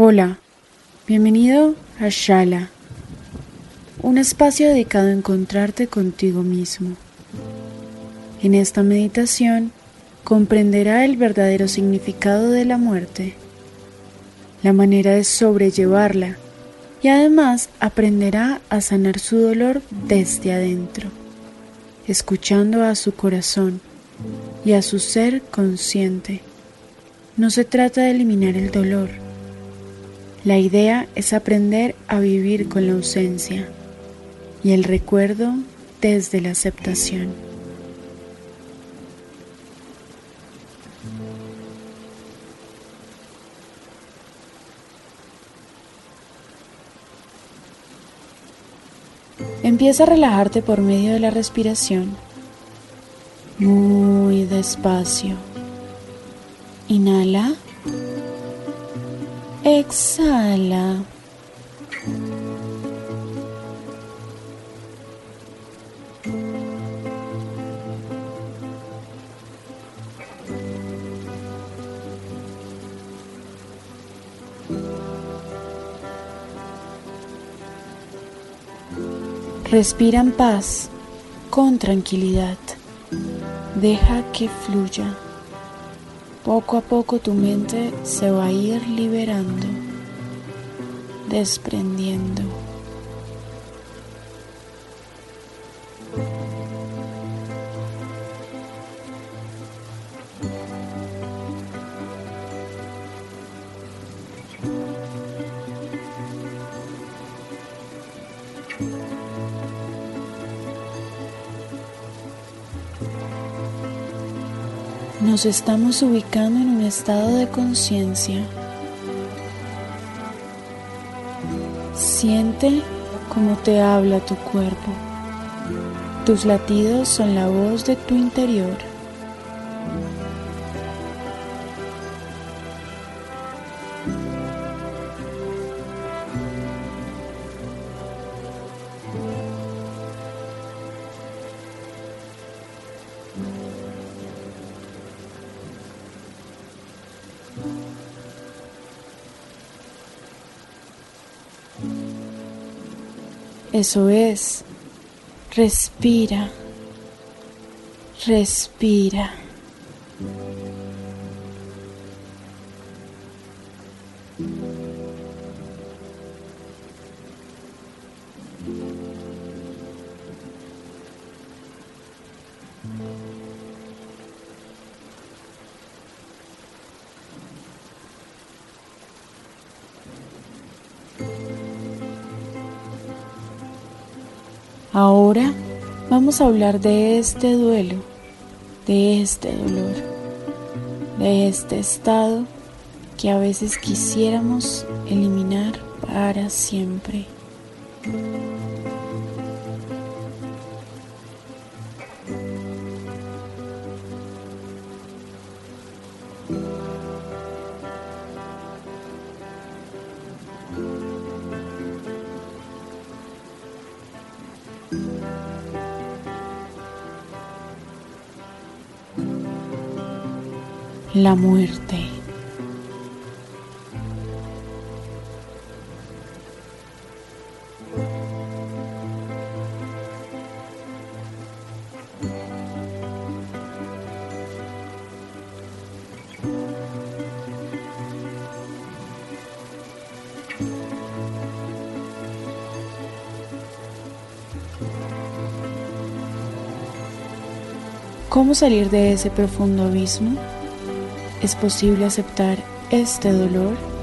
Hola, bienvenido a Shala, un espacio dedicado a encontrarte contigo mismo. En esta meditación comprenderá el verdadero significado de la muerte, la manera de sobrellevarla y además aprenderá a sanar su dolor desde adentro, escuchando a su corazón y a su ser consciente. No se trata de eliminar el dolor, la idea es aprender a vivir con la ausencia y el recuerdo desde la aceptación. Empieza a relajarte por medio de la respiración, muy despacio. Inhala. Exhala. Respira en paz, con tranquilidad. Deja que fluya. Poco a poco tu mente se va a ir liberando, desprendiendo. Nos estamos ubicando en un estado de conciencia. Siente cómo te habla tu cuerpo. Tus latidos son la voz de tu interior. Eso es. Respira. Respira. Vamos a hablar de este duelo, de este dolor, de este estado que a veces quisiéramos eliminar para siempre. La muerte. ¿Cómo salir de ese profundo abismo? ¿Es posible aceptar este dolor?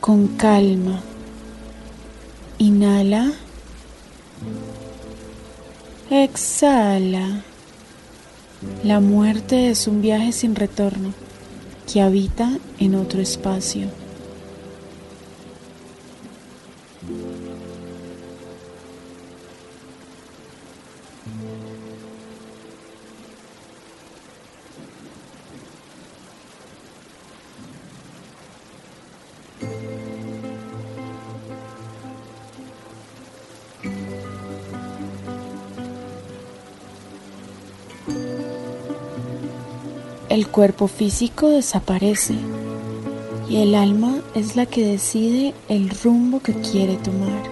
Con calma. Inhala. Exhala. La muerte es un viaje sin retorno que habita en otro espacio. El cuerpo físico desaparece y el alma es la que decide el rumbo que quiere tomar.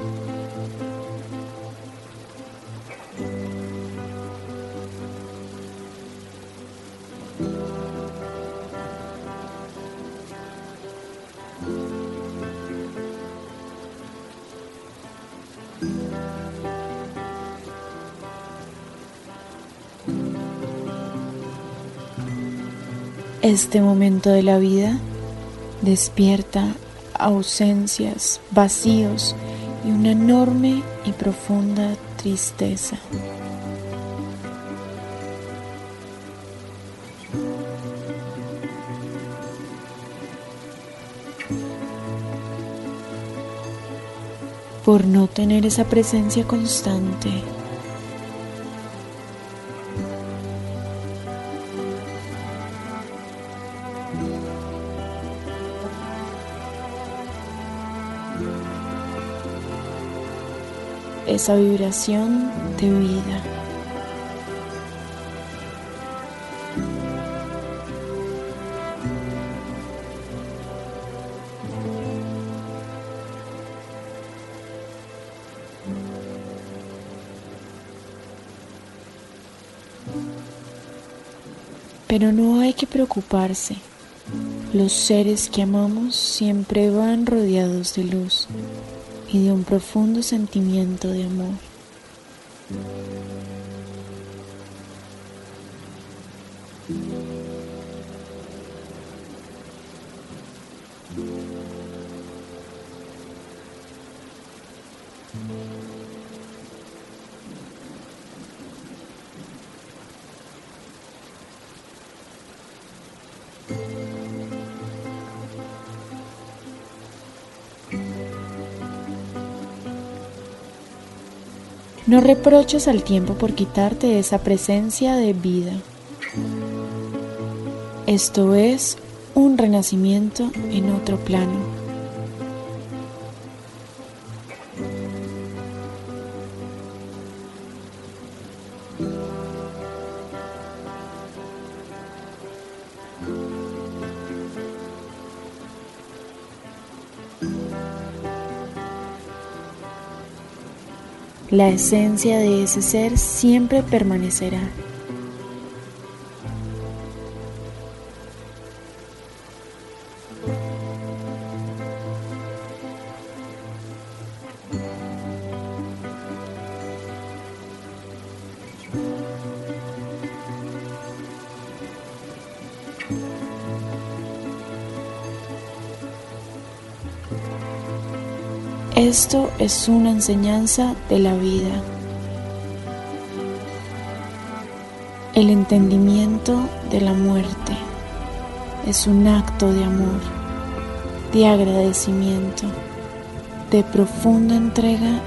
Este momento de la vida despierta ausencias, vacíos y una enorme y profunda tristeza. por no tener esa presencia constante esa vibración de vida. Pero no hay que preocuparse. Los seres que amamos siempre van rodeados de luz y de un profundo sentimiento de amor. No reproches al tiempo por quitarte esa presencia de vida. Esto es un renacimiento en otro plano. La esencia de ese ser siempre permanecerá. Esto es una enseñanza de la vida. El entendimiento de la muerte es un acto de amor, de agradecimiento, de profunda entrega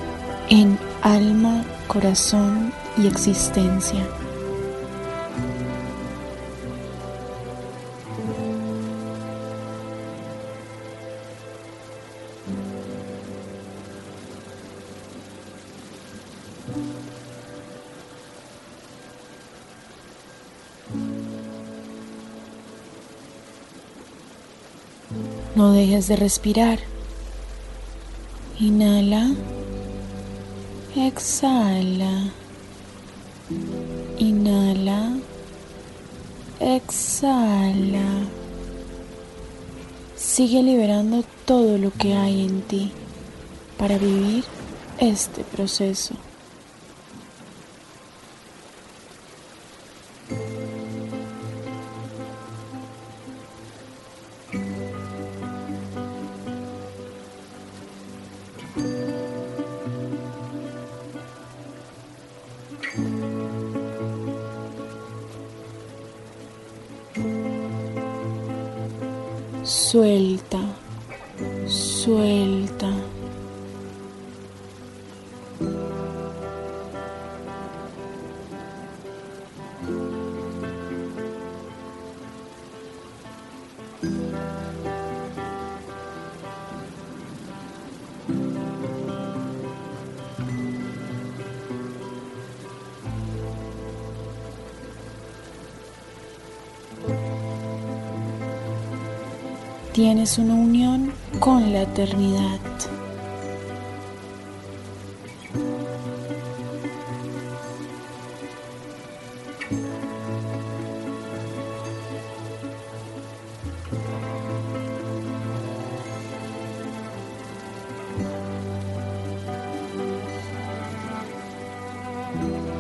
en alma, corazón y existencia. No dejes de respirar. Inhala. Exhala. Inhala. Exhala. Sigue liberando todo lo que hay en ti para vivir este proceso. Suelta. tienes una unión con la eternidad.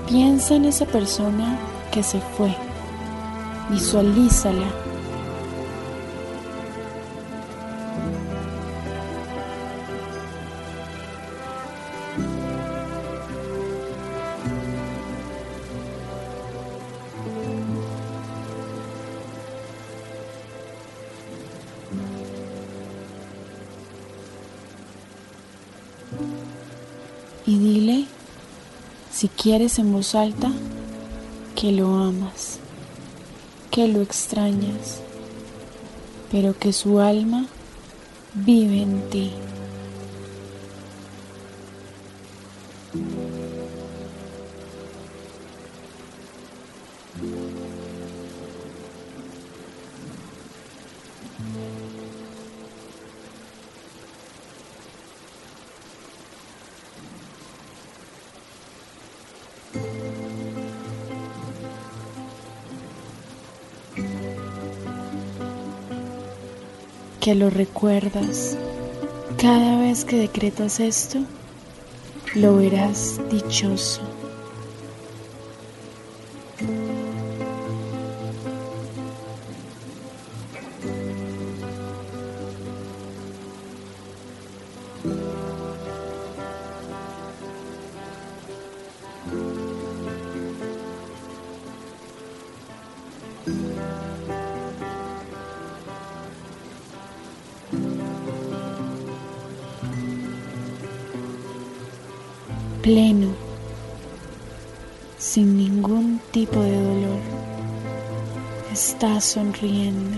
Piensa en esa persona que se fue. Visualízala si quieres en voz alta, que lo amas, que lo extrañas, pero que su alma vive en ti. Que lo recuerdas. Cada vez que decretas esto, lo verás dichoso. Pleno, sin ningún tipo de dolor. Está sonriendo.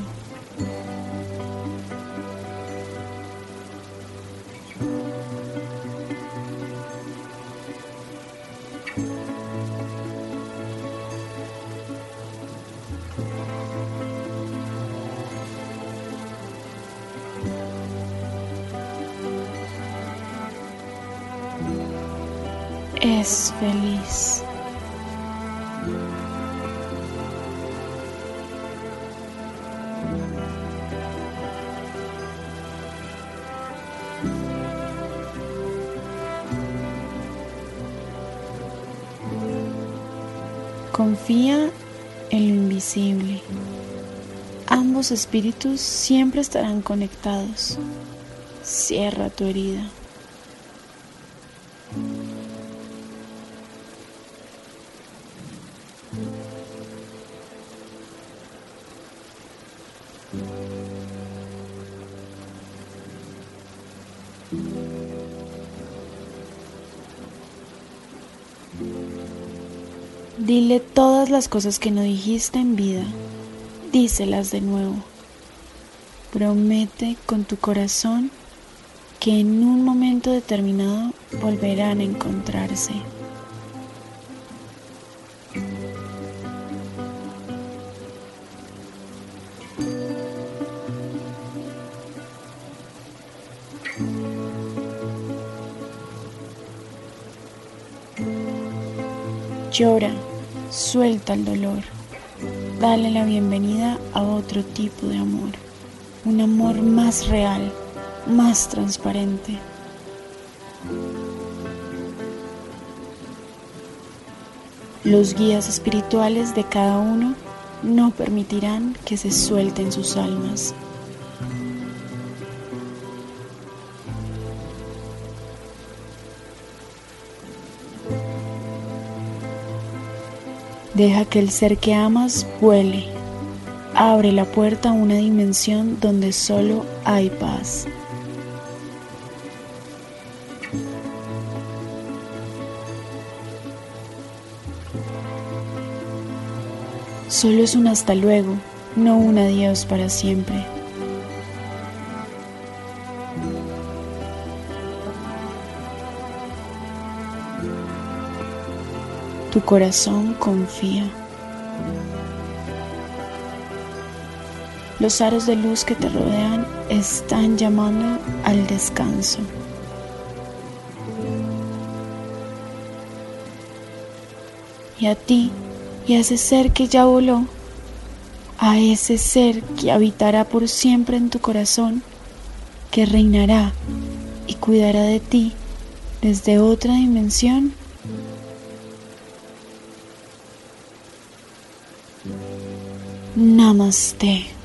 Confía en lo invisible. Ambos espíritus siempre estarán conectados. Cierra tu herida. Dile todas las cosas que no dijiste en vida, díselas de nuevo. Promete con tu corazón que en un momento determinado volverán a encontrarse. Llora, suelta el dolor, dale la bienvenida a otro tipo de amor, un amor más real, más transparente. Los guías espirituales de cada uno no permitirán que se suelten sus almas. Deja que el ser que amas vuele, abre la puerta a una dimensión donde solo hay paz. Solo es un hasta luego, no un adiós para siempre. Tu corazón confía. Los aros de luz que te rodean están llamando al descanso. Y a ti y a ese ser que ya voló, a ese ser que habitará por siempre en tu corazón, que reinará y cuidará de ti desde otra dimensión. Namaste.